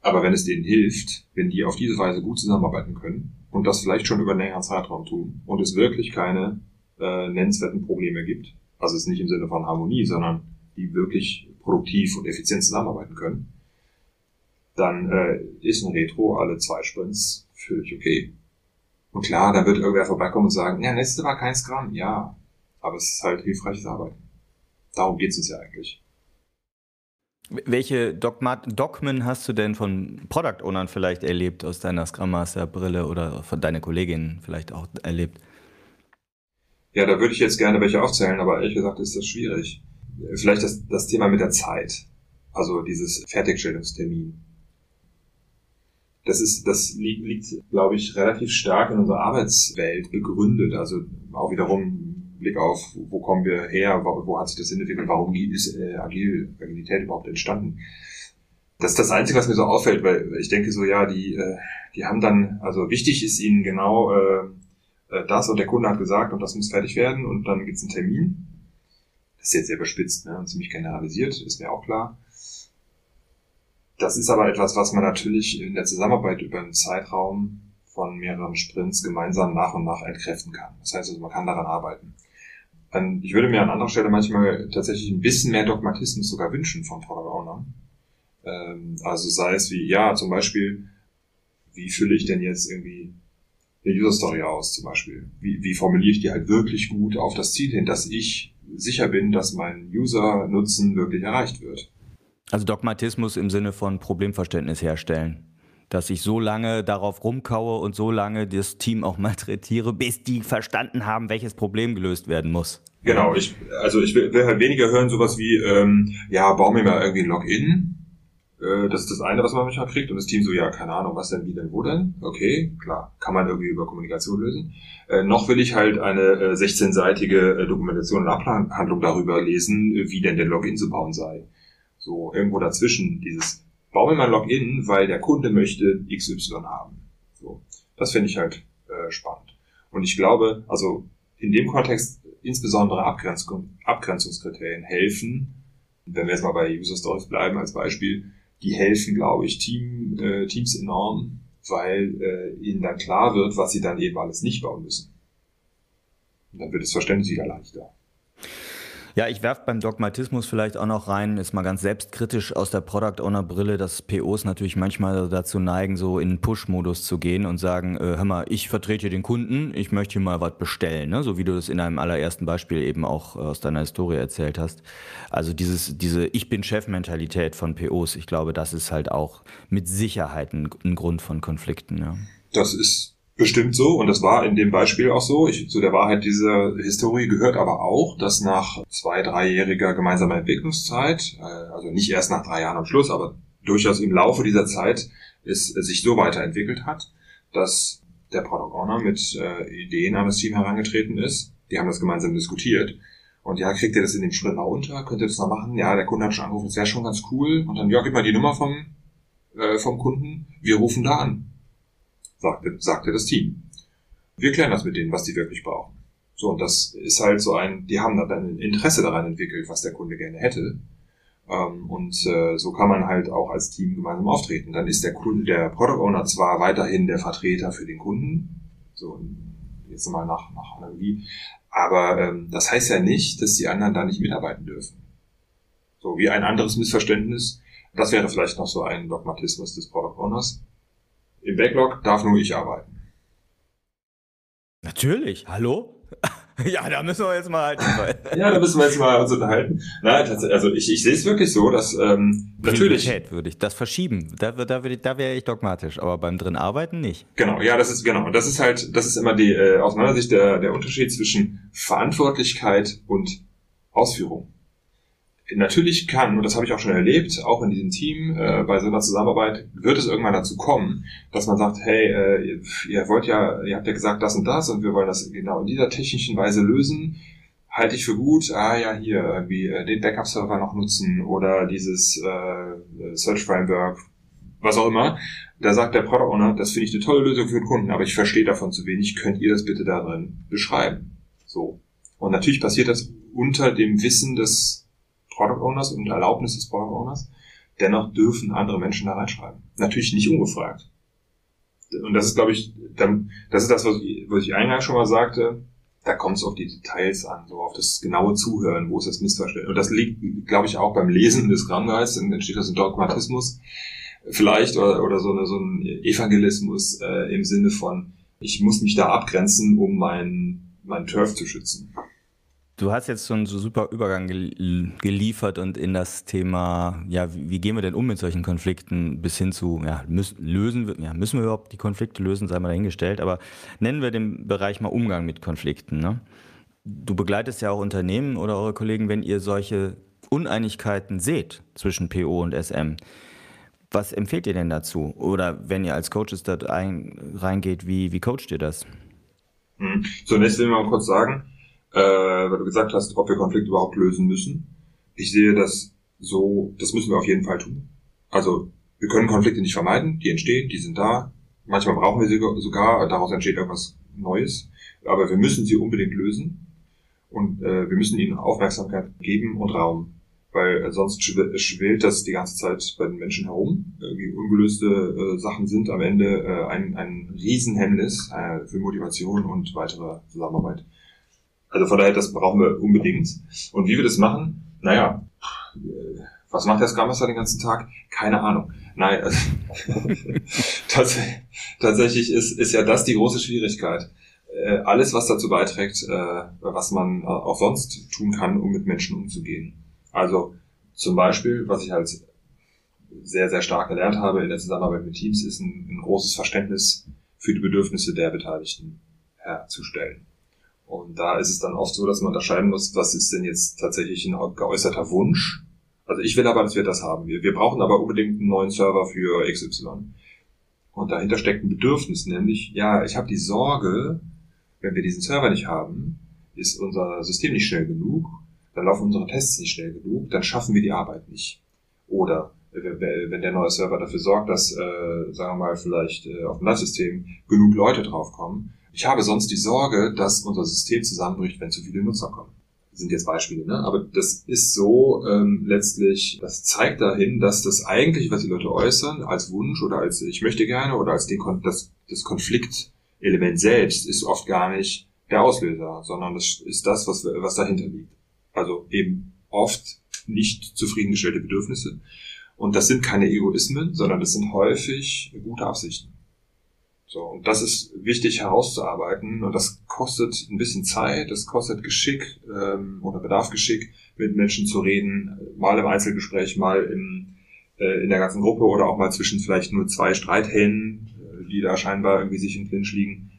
Aber wenn es denen hilft, wenn die auf diese Weise gut zusammenarbeiten können, und das vielleicht schon über einen längeren Zeitraum tun und es wirklich keine äh, nennenswerten Probleme gibt, also es nicht im Sinne von Harmonie, sondern die wirklich produktiv und effizient zusammenarbeiten können, dann äh, ist ein Retro alle zwei Sprints völlig okay. Und klar, da wird irgendwer vorbeikommen und sagen, ja, letzte war kein Scrum. Ja, aber es ist halt hilfreiches Arbeiten. Darum geht es uns ja eigentlich. Welche Dogmat Dogmen hast du denn von Product Ownern vielleicht erlebt aus deiner Scrum Master Brille oder von deiner Kollegin vielleicht auch erlebt? Ja, da würde ich jetzt gerne welche aufzählen, aber ehrlich gesagt ist das schwierig. Vielleicht das, das Thema mit der Zeit. Also dieses Fertigstellungstermin. Das ist, das liegt, liegt, glaube ich, relativ stark in unserer Arbeitswelt begründet. Also auch wiederum Blick auf, wo kommen wir her, wo, hat sich das entwickelt, warum ist äh, Agil, Agilität überhaupt entstanden. Das ist das Einzige, was mir so auffällt, weil ich denke so, ja, die, äh, die haben dann, also wichtig ist ihnen genau äh, äh, das und der Kunde hat gesagt und das muss fertig werden und dann gibt's einen Termin. Das ist jetzt sehr überspitzt ne, ziemlich generalisiert, ist mir auch klar. Das ist aber etwas, was man natürlich in der Zusammenarbeit über einen Zeitraum von mehreren Sprints gemeinsam nach und nach entkräften kann. Das heißt also, man kann daran arbeiten. An, ich würde mir an anderer Stelle manchmal tatsächlich ein bisschen mehr Dogmatismus sogar wünschen von Product Owner. Ähm, also sei es wie, ja, zum Beispiel, wie fülle ich denn jetzt irgendwie eine User Story aus, zum Beispiel? Wie, wie formuliere ich die halt wirklich gut auf das Ziel hin, dass ich sicher bin, dass mein User-Nutzen wirklich erreicht wird? Also Dogmatismus im Sinne von Problemverständnis herstellen dass ich so lange darauf rumkaue und so lange das Team auch malträtiere, bis die verstanden haben, welches Problem gelöst werden muss. Genau, ich, also ich will, will halt weniger hören, sowas wie, ähm, ja, bau mir mal irgendwie ein Login. Äh, das ist das eine, was man manchmal kriegt. Und das Team so, ja, keine Ahnung, was denn, wie denn, wo denn? Okay, klar, kann man irgendwie über Kommunikation lösen. Äh, noch will ich halt eine äh, 16-seitige äh, Dokumentation und Abhandlung darüber lesen, wie denn der Login zu bauen sei. So, irgendwo dazwischen, dieses baue mir mal ein Login, weil der Kunde möchte XY haben. So, das finde ich halt äh, spannend. Und ich glaube, also in dem Kontext insbesondere Abgrenzung, Abgrenzungskriterien helfen, wenn wir jetzt mal bei User Stories bleiben als Beispiel, die helfen, glaube ich, Team, äh, Teams enorm, weil äh, ihnen dann klar wird, was sie dann eben alles nicht bauen müssen. Und dann wird das Verständnis wieder leichter. Ja, ich werfe beim Dogmatismus vielleicht auch noch rein, ist mal ganz selbstkritisch aus der Product Owner Brille, dass POs natürlich manchmal dazu neigen, so in Push-Modus zu gehen und sagen, äh, hör mal, ich vertrete den Kunden, ich möchte hier mal was bestellen, ne? so wie du das in einem allerersten Beispiel eben auch aus deiner Historie erzählt hast. Also dieses, diese Ich bin Chef-Mentalität von POs, ich glaube, das ist halt auch mit Sicherheit ein, ein Grund von Konflikten. Ja. Das ist bestimmt so und das war in dem Beispiel auch so. Ich, zu der Wahrheit dieser Historie gehört aber auch, dass nach zwei, dreijähriger gemeinsamer Entwicklungszeit, äh, also nicht erst nach drei Jahren am Schluss, aber durchaus im Laufe dieser Zeit es sich so weiterentwickelt hat, dass der Product Owner mit äh, Ideen an das Team herangetreten ist. Die haben das gemeinsam diskutiert. Und ja, kriegt ihr das in dem Sprint mal unter? Könnt ihr das noch machen? Ja, der Kunde hat schon angerufen, das wäre schon ganz cool. Und dann, ja, gib mal die Nummer vom, äh, vom Kunden. Wir rufen da an sagte, sagte das Team. Wir klären das mit denen, was die wirklich brauchen. So, und das ist halt so ein, die haben dann ein Interesse daran entwickelt, was der Kunde gerne hätte. Ähm, und äh, so kann man halt auch als Team gemeinsam auftreten. Dann ist der Kunde, der Product Owner zwar weiterhin der Vertreter für den Kunden, so jetzt mal nach, nach Analogie, aber ähm, das heißt ja nicht, dass die anderen da nicht mitarbeiten dürfen. So wie ein anderes Missverständnis, das wäre vielleicht noch so ein Dogmatismus des Product Owners. Im Backlog darf nur ich arbeiten. Natürlich. Hallo? ja, da müssen wir jetzt mal halt. ja, da müssen wir jetzt mal uns unterhalten. Nein, also ich, ich sehe es wirklich so, dass ähm, natürlich. würde ich das verschieben. Da, da, da wäre ich dogmatisch, aber beim drin arbeiten nicht. Genau, ja, das ist genau. Das ist halt, das ist immer die äh, aus meiner Sicht der, der Unterschied zwischen Verantwortlichkeit und Ausführung natürlich kann, und das habe ich auch schon erlebt, auch in diesem Team, äh, bei so einer Zusammenarbeit, wird es irgendwann dazu kommen, dass man sagt, hey, äh, ihr, wollt ja, ihr habt ja gesagt das und das und wir wollen das genau in dieser technischen Weise lösen. Halte ich für gut, ah ja, hier, irgendwie äh, den Backup-Server noch nutzen oder dieses äh, Search Framework, was auch immer. Da sagt der Product Owner, das finde ich eine tolle Lösung für den Kunden, aber ich verstehe davon zu wenig, könnt ihr das bitte darin beschreiben? So. Und natürlich passiert das unter dem Wissen des Product Owners und Erlaubnis des Product Owners. Dennoch dürfen andere Menschen da reinschreiben. Natürlich nicht ungefragt. Und das ist, glaube ich, dann, das ist das, was ich, was ich eingangs schon mal sagte. Da kommt es auf die Details an, so auf das genaue Zuhören, wo ist das Missverständnis. Und das liegt, glaube ich, auch beim Lesen des Grammgeistes, dann entsteht das ein Dogmatismus vielleicht oder, oder so, eine, so ein Evangelismus äh, im Sinne von, ich muss mich da abgrenzen, um meinen mein Turf zu schützen. Du hast jetzt schon so super Übergang geliefert und in das Thema, ja, wie gehen wir denn um mit solchen Konflikten bis hin zu, ja, müssen, lösen wir, ja, müssen wir überhaupt die Konflikte lösen, sei mal dahingestellt, aber nennen wir den Bereich mal Umgang mit Konflikten. Ne? Du begleitest ja auch Unternehmen oder eure Kollegen, wenn ihr solche Uneinigkeiten seht zwischen PO und SM. Was empfehlt ihr denn dazu? Oder wenn ihr als Coaches da reingeht, wie, wie coacht ihr das? Hm. Zunächst will ich mal kurz sagen, äh, weil du gesagt hast, ob wir Konflikte überhaupt lösen müssen. Ich sehe das so, das müssen wir auf jeden Fall tun. Also wir können Konflikte nicht vermeiden, die entstehen, die sind da. Manchmal brauchen wir sie sogar, daraus entsteht irgendwas Neues. Aber wir müssen sie unbedingt lösen und äh, wir müssen ihnen Aufmerksamkeit geben und Raum. Weil sonst schwillt das die ganze Zeit bei den Menschen herum. Irgendwie ungelöste äh, Sachen sind am Ende äh, ein, ein Riesenhemmnis äh, für Motivation und weitere Zusammenarbeit. Also von daher, das brauchen wir unbedingt. Und wie wir das machen, naja, was macht der Scrum Master den ganzen Tag? Keine Ahnung. Nein, also, tatsächlich ist, ist ja das die große Schwierigkeit. Äh, alles, was dazu beiträgt, äh, was man auch sonst tun kann, um mit Menschen umzugehen. Also zum Beispiel, was ich halt sehr, sehr stark gelernt habe in der Zusammenarbeit mit Teams, ist ein, ein großes Verständnis für die Bedürfnisse der Beteiligten herzustellen. Und da ist es dann oft so, dass man unterscheiden muss, was ist denn jetzt tatsächlich ein geäußerter Wunsch also ich will aber, dass wir das haben. Wir, wir brauchen aber unbedingt einen neuen Server für XY. Und dahinter steckt ein Bedürfnis, nämlich, ja, ich habe die Sorge, wenn wir diesen Server nicht haben, ist unser System nicht schnell genug, dann laufen unsere Tests nicht schnell genug, dann schaffen wir die Arbeit nicht. Oder wenn der neue Server dafür sorgt, dass, äh, sagen wir mal, vielleicht äh, auf dem Live-System genug Leute draufkommen. Ich habe sonst die Sorge, dass unser System zusammenbricht, wenn zu viele Nutzer kommen sind jetzt Beispiele, ne? aber das ist so ähm, letztlich, das zeigt dahin, dass das eigentlich, was die Leute äußern, als Wunsch oder als ich möchte gerne oder als den, das, das Konfliktelement selbst ist oft gar nicht der Auslöser, sondern das ist das, was, was dahinter liegt. Also eben oft nicht zufriedengestellte Bedürfnisse. Und das sind keine Egoismen, sondern das sind häufig gute Absichten. So, und das ist wichtig herauszuarbeiten und das kostet ein bisschen Zeit, das kostet Geschick ähm, oder bedarf Geschick, mit Menschen zu reden, mal im Einzelgespräch, mal im, äh, in der ganzen Gruppe oder auch mal zwischen vielleicht nur zwei Streithähnen, äh, die da scheinbar irgendwie sich im Clinch liegen.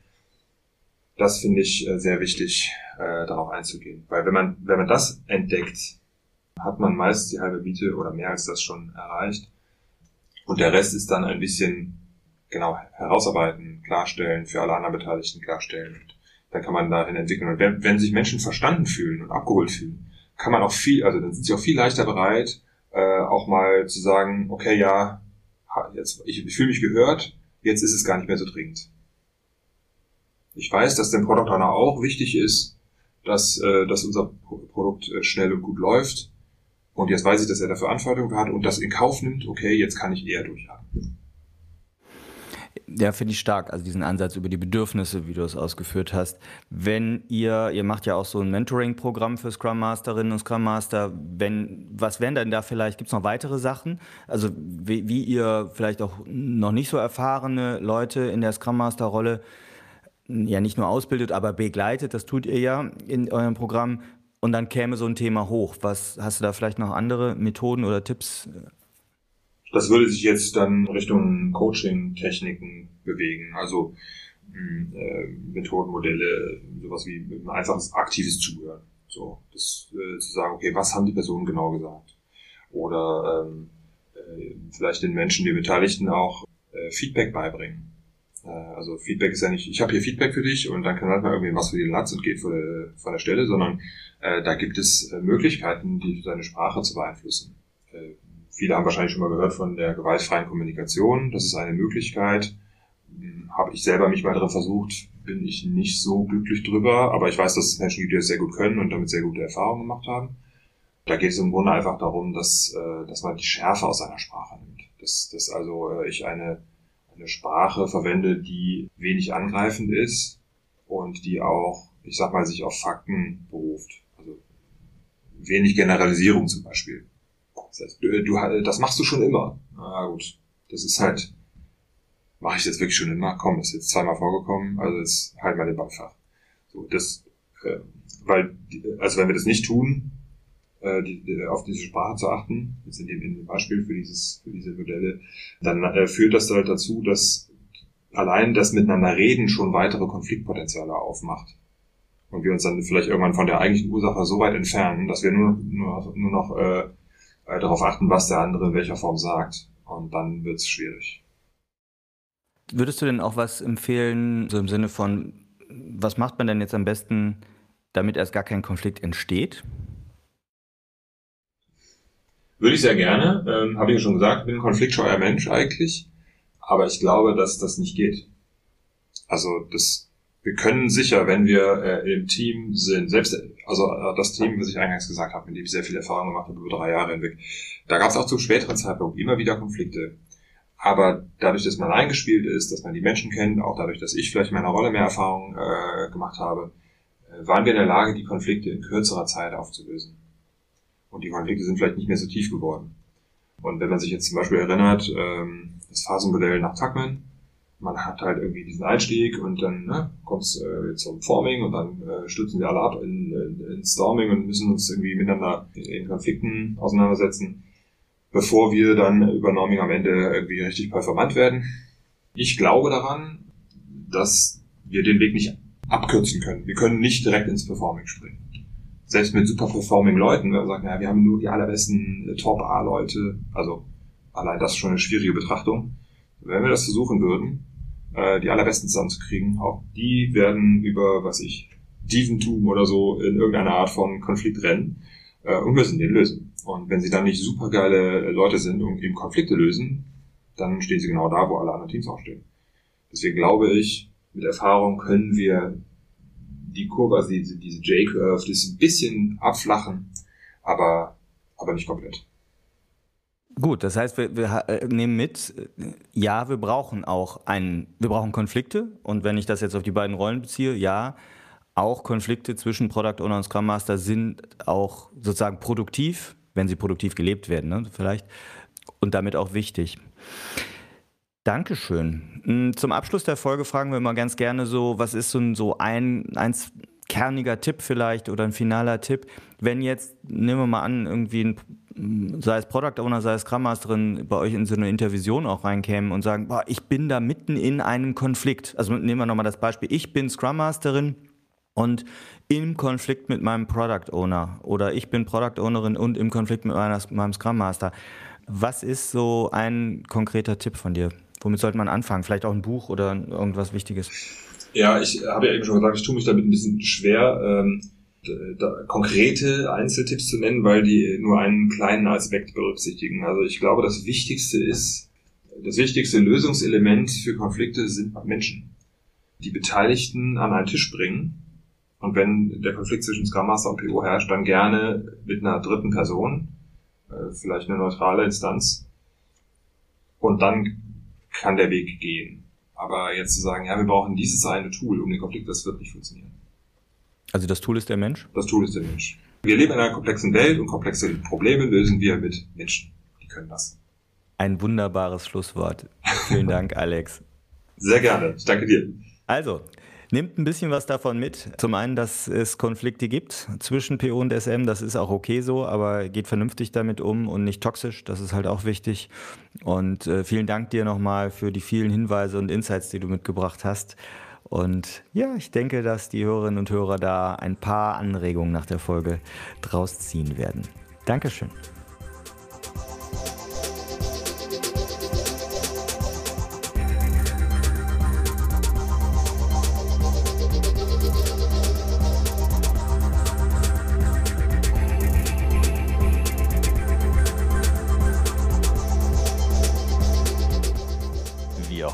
Das finde ich äh, sehr wichtig, äh, darauf einzugehen. Weil wenn man, wenn man das entdeckt, hat man meist die halbe Miete oder mehr als das schon erreicht. Und der Rest ist dann ein bisschen genau herausarbeiten, klarstellen, für alle anderen Beteiligten klarstellen. Und dann kann man dahin entwickeln. Und wenn, wenn sich Menschen verstanden fühlen und abgeholt fühlen, kann man auch viel, also dann sind sie auch viel leichter bereit, äh, auch mal zu sagen, okay, ja, jetzt, ich, ich fühle mich gehört, jetzt ist es gar nicht mehr so dringend. Ich weiß, dass dem Product Owner auch wichtig ist, dass, äh, dass unser Produkt äh, schnell und gut läuft. Und jetzt weiß ich, dass er dafür Anforderungen hat und das in Kauf nimmt, okay, jetzt kann ich eher durchatmen. Ja, finde ich stark. Also diesen Ansatz über die Bedürfnisse, wie du es ausgeführt hast. Wenn ihr, ihr macht ja auch so ein Mentoring-Programm für Scrum Masterinnen und Scrum Master. Wenn, was wären denn da vielleicht, gibt es noch weitere Sachen? Also wie, wie, ihr vielleicht auch noch nicht so erfahrene Leute in der Scrum Master-Rolle ja nicht nur ausbildet, aber begleitet, das tut ihr ja in eurem Programm. Und dann käme so ein Thema hoch. Was hast du da vielleicht noch andere Methoden oder Tipps? Das würde sich jetzt dann Richtung Coaching-Techniken bewegen, also hm, äh, Methodenmodelle, sowas wie ein einfaches aktives Zuhören. So, das äh, zu sagen, okay, was haben die Personen genau gesagt? Oder ähm, äh, vielleicht den Menschen, die Beteiligten auch äh, Feedback beibringen. Äh, also Feedback ist ja nicht, ich habe hier Feedback für dich und dann kann halt mal irgendwie was für den Latz und geht von der, von der Stelle, sondern äh, da gibt es äh, Möglichkeiten, die seine Sprache zu beeinflussen. Viele haben wahrscheinlich schon mal gehört von der gewaltfreien Kommunikation. Das ist eine Möglichkeit. Habe ich selber mich mal drin versucht, bin ich nicht so glücklich drüber, aber ich weiß, dass es Menschen gibt, die das sehr gut können und damit sehr gute Erfahrungen gemacht haben. Da geht es im Grunde einfach darum, dass, äh, dass man die Schärfe aus seiner Sprache nimmt. Dass, dass also äh, ich eine, eine Sprache verwende, die wenig angreifend ist und die auch, ich sag mal, sich auf Fakten beruft. Also wenig Generalisierung zum Beispiel. Das heißt, du, du, das machst du schon immer. Na gut, das ist halt, mache ich jetzt wirklich schon immer? Komm, ist jetzt zweimal vorgekommen, also jetzt halt mal den Ballfach. So, das, äh, weil, also wenn wir das nicht tun, äh, die, die, auf diese Sprache zu achten, jetzt in dem, in dem Beispiel für dieses, für diese Modelle, dann äh, führt das halt dazu, dass allein das Miteinander reden schon weitere Konfliktpotenziale aufmacht. Und wir uns dann vielleicht irgendwann von der eigentlichen Ursache so weit entfernen, dass wir nur, nur, nur noch äh, äh, darauf achten, was der andere in welcher Form sagt. Und dann wird es schwierig. Würdest du denn auch was empfehlen, so im Sinne von, was macht man denn jetzt am besten, damit erst gar kein Konflikt entsteht? Würde ich sehr gerne. Ähm, Habe ich ja schon gesagt, bin ein konfliktscheuer Mensch eigentlich. Aber ich glaube, dass das nicht geht. Also das wir können sicher, wenn wir äh, im Team sind, selbst also äh, das Team, was ich eingangs gesagt habe, mit dem ich sehr viel Erfahrung gemacht habe über drei Jahre hinweg, da gab es auch zu späteren Zeitpunkt immer wieder Konflikte. Aber dadurch, dass man eingespielt ist, dass man die Menschen kennt, auch dadurch, dass ich vielleicht in meiner Rolle mehr Erfahrung äh, gemacht habe, äh, waren wir in der Lage, die Konflikte in kürzerer Zeit aufzulösen. Und die Konflikte sind vielleicht nicht mehr so tief geworden. Und wenn man sich jetzt zum Beispiel erinnert, ähm, das Phasenmodell nach Tuckman, man hat halt irgendwie diesen Einstieg und dann ne, kommt es äh, zum Forming und dann äh, stürzen wir alle ab in, in, in Storming und müssen uns irgendwie miteinander in Konflikten auseinandersetzen, bevor wir dann über Norming am Ende irgendwie richtig performant werden. Ich glaube daran, dass wir den Weg nicht abkürzen können. Wir können nicht direkt ins Performing springen. Selbst mit super performing Leuten, wenn man sagt, naja, wir haben nur die allerbesten äh, Top-A-Leute, also allein das ist schon eine schwierige Betrachtung. Wenn wir das versuchen würden, äh, die allerbesten zusammenzukriegen, auch die werden über, was ich, Dieventum oder so in irgendeiner Art von Konflikt rennen äh, und müssen den lösen. Und wenn sie dann nicht supergeile Leute sind und eben Konflikte lösen, dann stehen sie genau da, wo alle anderen Teams auch stehen. Deswegen glaube ich, mit Erfahrung können wir die Kurve, also diese, diese J-Curve, das ein bisschen abflachen, aber, aber nicht komplett. Gut, das heißt, wir, wir äh, nehmen mit, ja, wir brauchen auch einen, wir brauchen Konflikte. Und wenn ich das jetzt auf die beiden Rollen beziehe, ja, auch Konflikte zwischen Product Owner und Scrum Master sind auch sozusagen produktiv, wenn sie produktiv gelebt werden, ne, vielleicht, und damit auch wichtig. Dankeschön. Hm, zum Abschluss der Folge fragen wir immer ganz gerne so, was ist so ein, so ein, ein kerniger Tipp vielleicht oder ein finaler Tipp, wenn jetzt, nehmen wir mal an, irgendwie ein, sei es Product Owner, sei es Scrum Masterin, bei euch in so eine Intervision auch reinkämen und sagen, boah, ich bin da mitten in einem Konflikt. Also nehmen wir nochmal das Beispiel, ich bin Scrum Masterin und im Konflikt mit meinem Product Owner oder ich bin Product Ownerin und im Konflikt mit meiner, meinem Scrum Master. Was ist so ein konkreter Tipp von dir? Womit sollte man anfangen? Vielleicht auch ein Buch oder irgendwas Wichtiges? Ja, ich habe ja eben schon gesagt, ich tue mich damit ein bisschen schwer, ähm, da, konkrete Einzeltipps zu nennen, weil die nur einen kleinen Aspekt berücksichtigen. Also ich glaube, das Wichtigste ist, das wichtigste Lösungselement für Konflikte sind Menschen, die Beteiligten an einen Tisch bringen. Und wenn der Konflikt zwischen Scrum Master und PO herrscht, dann gerne mit einer dritten Person, äh, vielleicht eine neutrale Instanz. Und dann kann der Weg gehen. Aber jetzt zu sagen, ja, wir brauchen dieses eine Tool um den Konflikt, das wird nicht funktionieren. Also das Tool ist der Mensch? Das Tool ist der Mensch. Wir leben in einer komplexen Welt und komplexe Probleme lösen wir mit Menschen. Die können das. Ein wunderbares Schlusswort. Vielen Dank, Alex. Sehr gerne. Ich danke dir. Also, Nimmt ein bisschen was davon mit. Zum einen, dass es Konflikte gibt zwischen PO und SM, das ist auch okay so, aber geht vernünftig damit um und nicht toxisch, das ist halt auch wichtig. Und äh, vielen Dank dir nochmal für die vielen Hinweise und Insights, die du mitgebracht hast. Und ja, ich denke, dass die Hörerinnen und Hörer da ein paar Anregungen nach der Folge draus ziehen werden. Dankeschön.